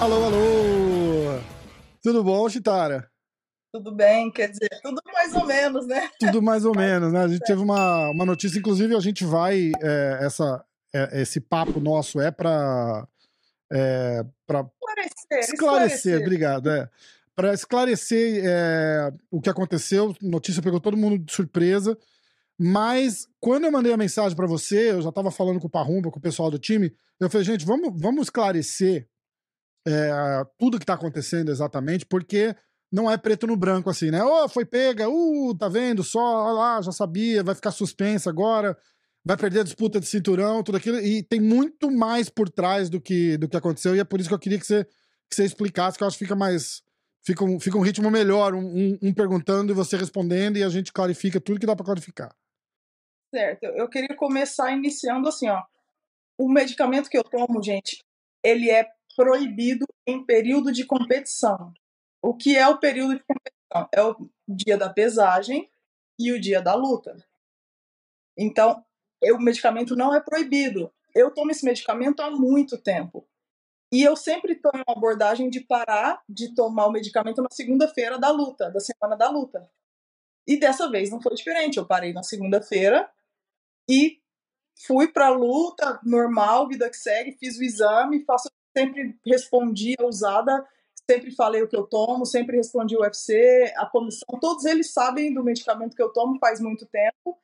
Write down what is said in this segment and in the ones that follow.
Alô, alô! Tudo bom, Chitara? Tudo bem, quer dizer, tudo mais ou menos, né? Tudo mais ou menos, né? A gente teve uma, uma notícia, inclusive a gente vai, é, essa, é, esse papo nosso é para é, para esclarecer, esclarecer, esclarecer, obrigado, é. Para esclarecer é, o que aconteceu, notícia pegou todo mundo de surpresa, mas quando eu mandei a mensagem para você, eu já estava falando com o Parrumba, com o pessoal do time, eu falei, gente, vamos, vamos esclarecer é, tudo que está acontecendo exatamente, porque não é preto no branco assim, né? Oh, foi pega, uh, tá vendo só, lá, já sabia, vai ficar suspensa agora, vai perder a disputa de cinturão, tudo aquilo, e tem muito mais por trás do que, do que aconteceu, e é por isso que eu queria que você, que você explicasse, que eu acho que fica mais. Fica um, fica um ritmo melhor, um, um, perguntando e você respondendo, e a gente clarifica tudo que dá para clarificar. Certo, eu queria começar iniciando assim, ó. O medicamento que eu tomo, gente, ele é proibido em período de competição. O que é o período de competição? É o dia da pesagem e o dia da luta. Então, o medicamento não é proibido. Eu tomo esse medicamento há muito tempo. E eu sempre tomo uma abordagem de parar de tomar o medicamento na segunda-feira da luta, da semana da luta. E dessa vez não foi diferente. Eu parei na segunda-feira e fui para a luta normal, vida que segue, fiz o exame, faço sempre respondi a usada, sempre falei o que eu tomo, sempre respondi o UFC, a comissão, todos eles sabem do medicamento que eu tomo faz muito tempo.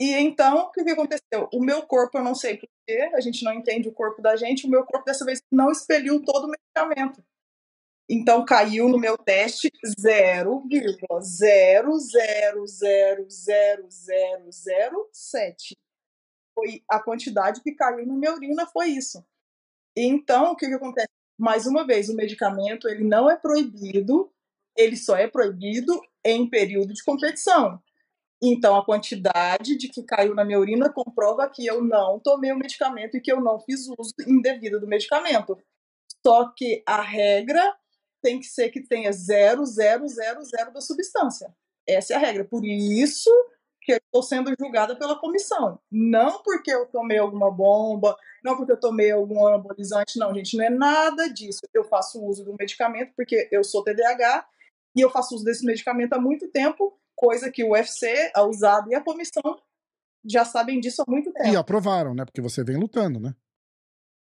E então, o que, que aconteceu? O meu corpo, eu não sei porquê, a gente não entende o corpo da gente, o meu corpo dessa vez não expeliu todo o medicamento. Então caiu no meu teste 0,0000007. Foi a quantidade que caiu na minha urina foi isso. Então, o que, que acontece? Mais uma vez, o medicamento ele não é proibido, ele só é proibido em período de competição. Então, a quantidade de que caiu na minha urina comprova que eu não tomei o medicamento e que eu não fiz uso indevido do medicamento. Só que a regra tem que ser que tenha 0,000 da substância. Essa é a regra. Por isso que eu estou sendo julgada pela comissão. Não porque eu tomei alguma bomba, não porque eu tomei algum anabolizante, não, gente, não é nada disso. Eu faço uso do medicamento porque eu sou TDAH e eu faço uso desse medicamento há muito tempo, coisa que o UFC, a USADA e a comissão já sabem disso há muito tempo. E aprovaram, né? Porque você vem lutando, né?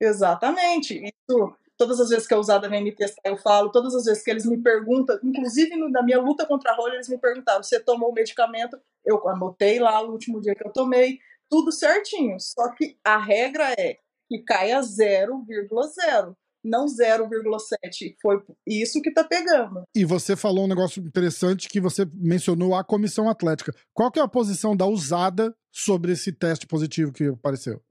Exatamente. Isso Todas as vezes que a usada vem me testar, eu falo. Todas as vezes que eles me perguntam, inclusive na minha luta contra a rolha, eles me perguntaram: você tomou o medicamento? Eu anotei lá o último dia que eu tomei, tudo certinho. Só que a regra é que caia 0,0 não 0,7. Foi isso que tá pegando. E você falou um negócio interessante que você mencionou a comissão atlética. Qual que é a posição da usada sobre esse teste positivo que apareceu?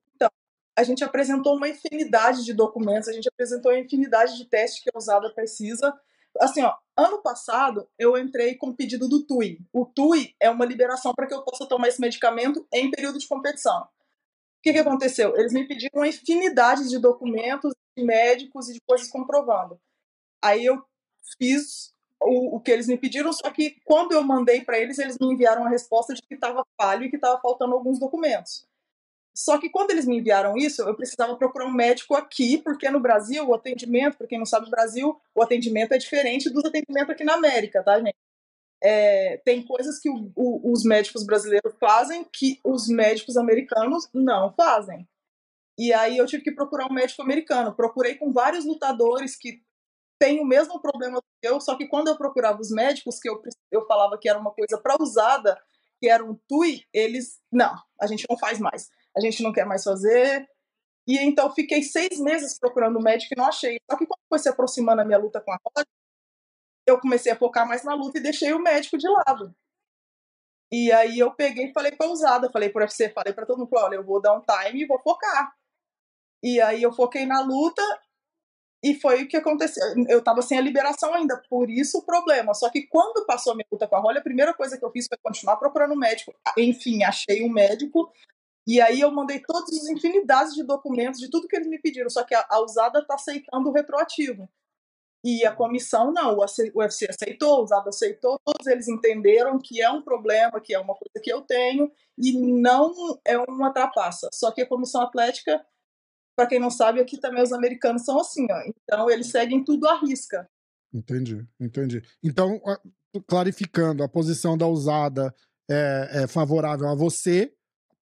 a gente apresentou uma infinidade de documentos, a gente apresentou uma infinidade de testes que a usada precisa. Assim, ó, ano passado eu entrei com o pedido do TUI. O TUI é uma liberação para que eu possa tomar esse medicamento em período de competição. O que, que aconteceu? Eles me pediram uma infinidade de documentos, médicos e de coisas comprovando. Aí eu fiz o, o que eles me pediram, só que quando eu mandei para eles, eles me enviaram a resposta de que estava falho e que estava faltando alguns documentos. Só que quando eles me enviaram isso, eu precisava procurar um médico aqui, porque no Brasil o atendimento, para quem não sabe, no Brasil o atendimento é diferente dos atendimentos aqui na América, tá, gente? É, tem coisas que o, o, os médicos brasileiros fazem que os médicos americanos não fazem. E aí eu tive que procurar um médico americano. Procurei com vários lutadores que têm o mesmo problema que eu, só que quando eu procurava os médicos, que eu, eu falava que era uma coisa para usada, que era um TUI, eles, não, a gente não faz mais a gente não quer mais fazer. E então fiquei seis meses procurando médico e não achei. Só que quando foi se aproximando a minha luta com a Roda, eu comecei a focar mais na luta e deixei o médico de lado. E aí eu peguei e falei pra usada, falei pro UFC, falei para todo mundo, olha, eu vou dar um time e vou focar. E aí eu foquei na luta e foi o que aconteceu. Eu tava sem a liberação ainda, por isso o problema. Só que quando passou a minha luta com a Rolha, a primeira coisa que eu fiz foi continuar procurando um médico. Enfim, achei um médico, e aí eu mandei todas as infinidades de documentos, de tudo que eles me pediram, só que a, a usada está aceitando o retroativo. E a comissão não, o UFC aceitou, o Usado aceitou, todos eles entenderam que é um problema, que é uma coisa que eu tenho e não é uma trapaça. Só que a comissão atlética, para quem não sabe, aqui também os americanos são assim, ó. Então eles seguem tudo à risca. Entendi, entendi. Então, clarificando, a posição da usada é, é favorável a você,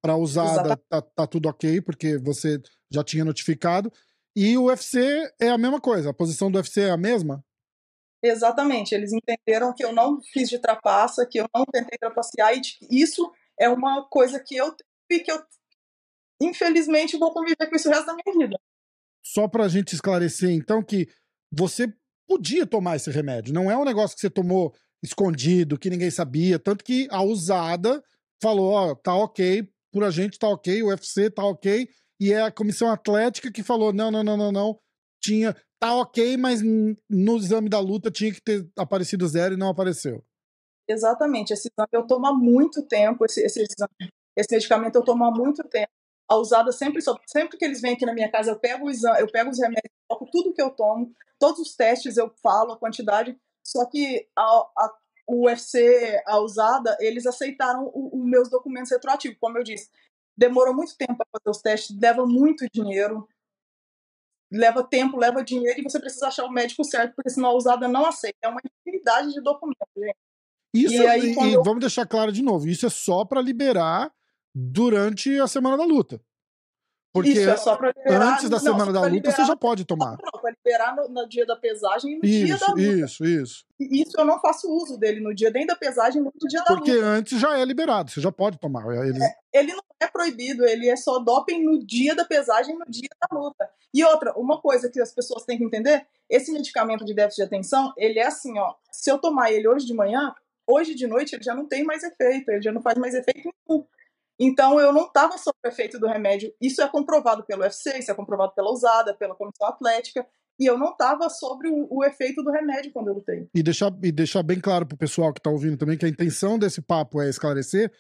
para usada tá, tá tudo ok, porque você já tinha notificado. E o UFC é a mesma coisa, a posição do UFC é a mesma? Exatamente, eles entenderam que eu não fiz de trapaça, que eu não tentei trapacear, e isso é uma coisa que eu e que eu, infelizmente, vou conviver com isso o resto da minha vida. Só pra gente esclarecer, então, que você podia tomar esse remédio, não é um negócio que você tomou escondido, que ninguém sabia, tanto que a usada falou, ó, tá ok, por a gente tá ok, o UFC tá ok, e é a comissão atlética que falou: não, não, não, não, não. Tinha. Tá ok, mas no exame da luta tinha que ter aparecido zero e não apareceu. Exatamente. Esse exame eu tomo há muito tempo. Esse, esse, exame, esse medicamento eu tomo há muito tempo. A usada sempre, sempre que eles vêm aqui na minha casa, eu pego, o exame, eu pego os remédios, coloco tudo que eu tomo, todos os testes eu falo a quantidade. Só que a, a, o UFC, a usada, eles aceitaram os meus documentos retroativos, como eu disse demorou muito tempo para fazer os testes, leva muito dinheiro, leva tempo, leva dinheiro e você precisa achar o médico certo, porque senão a usada não aceita. É uma infinidade de documentos, gente. Isso, e, aí, e eu... vamos deixar claro de novo, isso é só para liberar durante a semana da luta. Porque Isso, é só pra liberar, antes da não, semana da luta liberar, você já pode tomar. Não, para liberar no, no, dia da pesagem e no isso, dia da luta. Isso, isso. Isso eu não faço uso dele no dia nem da pesagem nem no dia da Porque luta. Porque antes já é liberado, você já pode tomar. Eles... É, ele não é proibido, ele é só doping no dia da pesagem no dia da luta. E outra, uma coisa que as pessoas têm que entender, esse medicamento de déficit de atenção, ele é assim, ó, se eu tomar ele hoje de manhã, hoje de noite ele já não tem mais efeito, ele já não faz mais efeito nenhum. Então eu não estava sob o efeito do remédio. Isso é comprovado pelo UFC, isso é comprovado pela usada, pela comissão atlética. E eu não estava sobre o, o, efeito do remédio quando eu lutei. E deixar, e deixar bem claro pro pessoal que está ouvindo também que a intenção desse papo é esclarecer.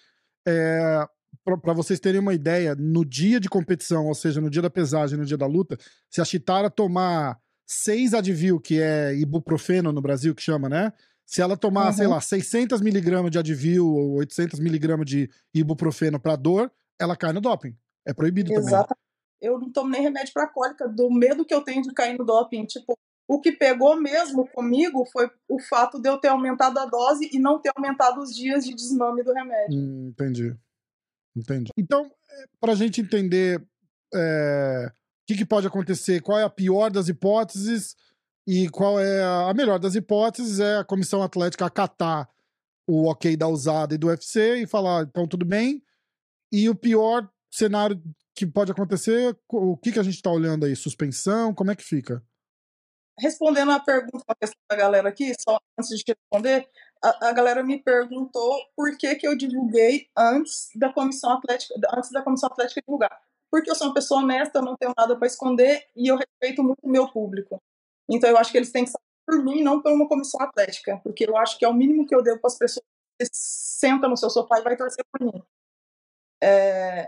É, para vocês terem uma ideia, no dia de competição, ou seja, no dia da pesagem, no dia da luta, se a Chitara tomar seis Advil, que é ibuprofeno no Brasil, que chama, né? Se ela tomar, uhum. sei lá, 600 miligramas de Advil ou 800 miligramas de ibuprofeno para dor, ela cai no doping. É proibido Exato. também. Eu não tomo nem remédio para cólica, do medo que eu tenho de cair no doping. Tipo, o que pegou mesmo comigo foi o fato de eu ter aumentado a dose e não ter aumentado os dias de desmame do remédio. Hum, entendi. Entendi. Então, é, para a gente entender é, o que, que pode acontecer, qual é a pior das hipóteses, e qual é a melhor das hipóteses? É a comissão atlética acatar o ok da usada e do UFC e falar, então tudo bem. E o pior cenário que pode acontecer, o que, que a gente está olhando aí? Suspensão? Como é que fica? Respondendo a pergunta da galera aqui, só antes de responder, a, a, galera me perguntou por que, que eu divulguei antes da comissão atlética, antes da comissão atlética divulgar. Porque eu sou uma pessoa honesta, eu não tenho nada para esconder e eu respeito muito o meu público. Então eu acho que eles têm que saber por mim, não por uma comissão atlética, porque eu acho que é o mínimo que eu devo para as pessoas. Você senta no seu sofá e vai torcer por mim. É...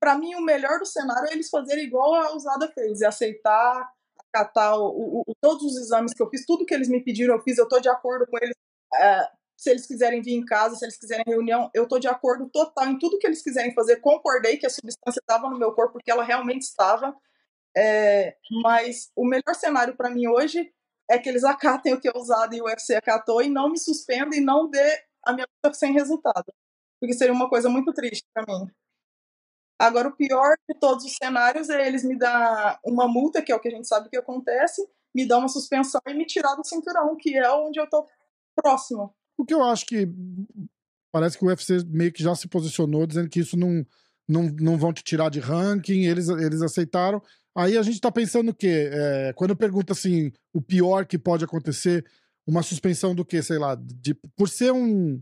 Para mim, o melhor do cenário é eles fazerem igual a usada fez, é aceitar, acatar o, o, todos os exames que eu fiz, tudo que eles me pediram, eu fiz, eu estou de acordo com eles. É... se eles quiserem vir em casa, se eles quiserem reunião, eu estou de acordo total em tudo que eles quiserem fazer. Concordei que a substância estava no meu corpo, porque ela realmente estava. É, mas o melhor cenário para mim hoje é que eles acatem o que é usado e o UFC acatou e não me suspendam e não dê a minha luta sem resultado. Porque seria uma coisa muito triste para mim. Agora, o pior de todos os cenários é eles me dar uma multa, que é o que a gente sabe que acontece, me dar uma suspensão e me tirar do cinturão, que é onde eu tô próximo. O que eu acho que parece que o UFC meio que já se posicionou dizendo que isso não, não, não vão te tirar de ranking, eles, eles aceitaram. Aí a gente tá pensando o quê? É, quando pergunta assim, o pior que pode acontecer, uma suspensão do quê? Sei lá, de, por ser um.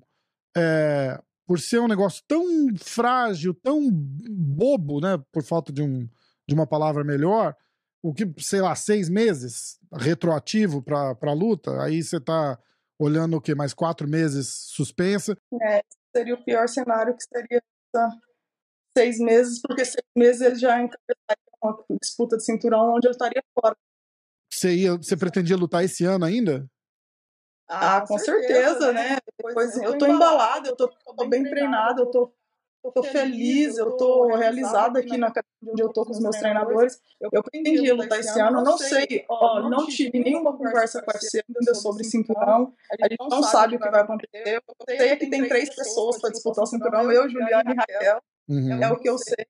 É, por ser um negócio tão frágil, tão bobo, né? Por falta de, um, de uma palavra melhor, o que, sei lá, seis meses retroativo pra, pra luta, aí você tá olhando o quê? Mais quatro meses suspensa. É, seria o pior cenário que seria seis meses, porque seis meses ele já encabeçaria uma disputa de cinturão onde eu estaria fora. Você, ia, você pretendia lutar esse ano ainda? Ah, com certeza, né? Depois eu tô embalada, eu tô, tô bem treinada, eu tô eu tô feliz, eu tô realizada aqui na academia onde eu tô com os meus treinadores. Eu pretendia lutar esse ano, não sei, ó, não tive nenhuma conversa com a UFC ainda sobre cinturão. A gente não sabe o que vai acontecer. Eu sei que tem três pessoas para disputar o cinturão, eu, Juliana e Raquel. Uhum. É o que eu sei.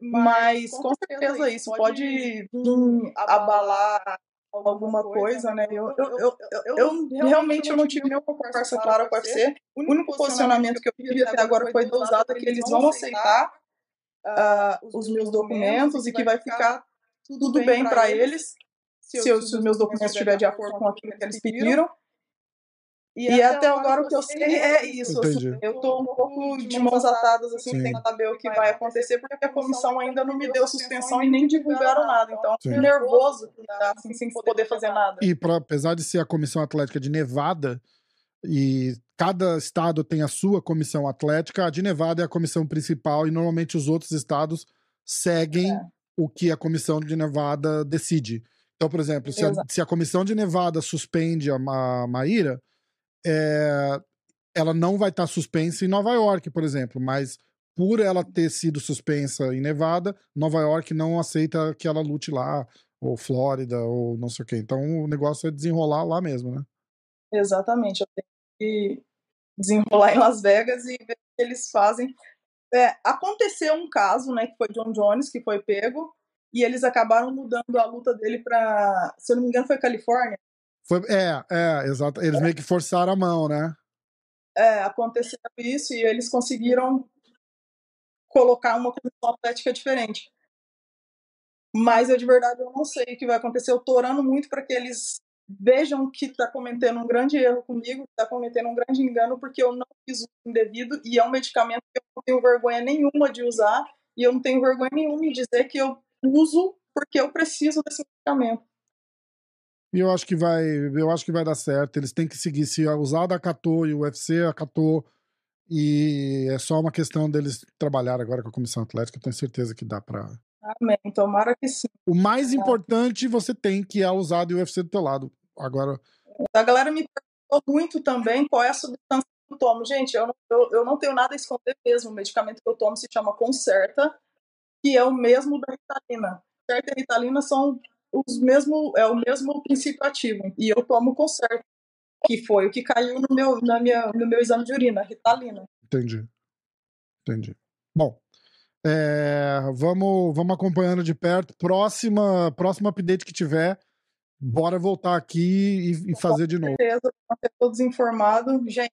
Mas com certeza isso pode vir abalar alguma coisa, né? Eu, eu, eu, eu, eu realmente eu não tive nenhuma conversa clara com a UFC. O único posicionamento que eu tive até agora foi da usada que eles vão aceitar uh, os meus documentos e que vai ficar tudo bem para eles se, se, os meus documentos estiverem de acordo com aquilo que eles pediram. E, e até, até agora o que eu sei é isso. Assim, eu estou um pouco de mãos atadas, assim, Sim. sem saber o que vai acontecer, porque a comissão ainda não me deu suspensão e nem divulgaram nada. Então, Sim. nervoso, assim, sem poder fazer nada. E pra, apesar de ser a comissão atlética de Nevada, e cada estado tem a sua comissão atlética, a de Nevada é a comissão principal, e normalmente os outros estados seguem é. o que a comissão de Nevada decide. Então, por exemplo, se a, se a comissão de Nevada suspende a, a Maíra é, ela não vai estar tá suspensa em Nova York, por exemplo, mas por ela ter sido suspensa em Nevada, Nova York não aceita que ela lute lá, ou Flórida, ou não sei o quê. Então o negócio é desenrolar lá mesmo, né? Exatamente. Eu tenho que desenrolar em Las Vegas e ver o que eles fazem. É, aconteceu um caso, né, que foi John Jones, que foi pego, e eles acabaram mudando a luta dele para, se eu não me engano, foi Califórnia. Foi, é, é, exato. Eles meio que forçaram a mão, né? É, aconteceu isso e eles conseguiram colocar uma comissão atlética diferente. Mas eu de verdade eu não sei o que vai acontecer. Eu tô orando muito para que eles vejam que está cometendo um grande erro comigo, está cometendo um grande engano, porque eu não fiz o indevido e é um medicamento que eu não tenho vergonha nenhuma de usar e eu não tenho vergonha nenhuma de dizer que eu uso porque eu preciso desse medicamento. E eu acho que vai, eu acho que vai dar certo. Eles têm que seguir. Se a usada acatou e o UFC acatou, e é só uma questão deles trabalhar agora com a comissão atlética. Eu tenho certeza que dá para. Amém. Tomara que sim. O mais importante você tem que é a usada e o UFC do teu lado. Agora. A galera me perguntou muito também qual é a substância que eu tomo. Gente, eu não, eu, eu não tenho nada a esconder mesmo. O medicamento que eu tomo se chama Concerta, que é o mesmo da Ritalina. Certa e Ritalina são os mesmo, é o mesmo princípio ativo. E eu tomo conserto, que foi o que caiu no meu, na minha, no meu exame de urina, Ritalina. Entendi. Entendi. Bom, é, vamos, vamos acompanhando de perto. Próxima, próximo update que tiver, bora voltar aqui e, e fazer de novo. Com certeza, ter todos informados. Gente,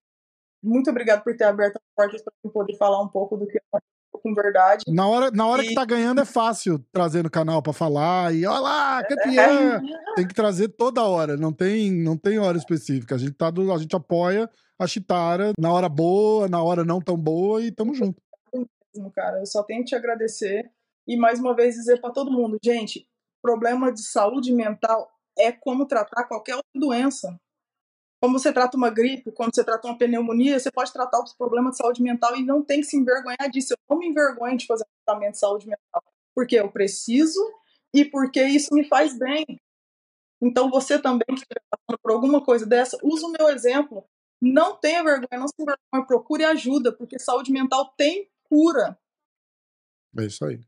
muito obrigado por ter aberto as portas para eu poder falar um pouco do que aconteceu com verdade. Na hora, na hora e... que tá ganhando é fácil trazer no canal para falar e olha lá, campeã. É. Tem que trazer toda hora, não tem, não tem hora específica. A gente tá do, a gente apoia a Chitara na hora boa, na hora não tão boa e tamo junto. Cara, eu só tenho que te agradecer e mais uma vez dizer para todo mundo, gente, problema de saúde mental é como tratar qualquer outra doença. Como você trata uma gripe, quando você trata uma pneumonia, você pode tratar os problemas de saúde mental e não tem que se envergonhar disso. Eu não me envergonho de fazer tratamento de saúde mental, porque eu preciso e porque isso me faz bem. Então você também que estiver passando por alguma coisa dessa, usa o meu exemplo. Não tenha vergonha, não se envergonhe, procure ajuda, porque saúde mental tem cura. É isso aí.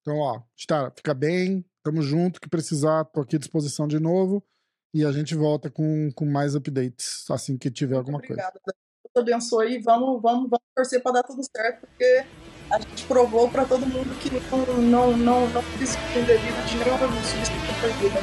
Então, ó, Stara, fica bem, tamo junto, que precisar, tô aqui à disposição de novo. E a gente volta com, com mais updates assim que tiver alguma obrigada. coisa. Deus abençoe. Vamos, vamos, vamos torcer para dar tudo certo, porque a gente provou para todo mundo que não, não, não, não, precisa de nenhuma substância perdida.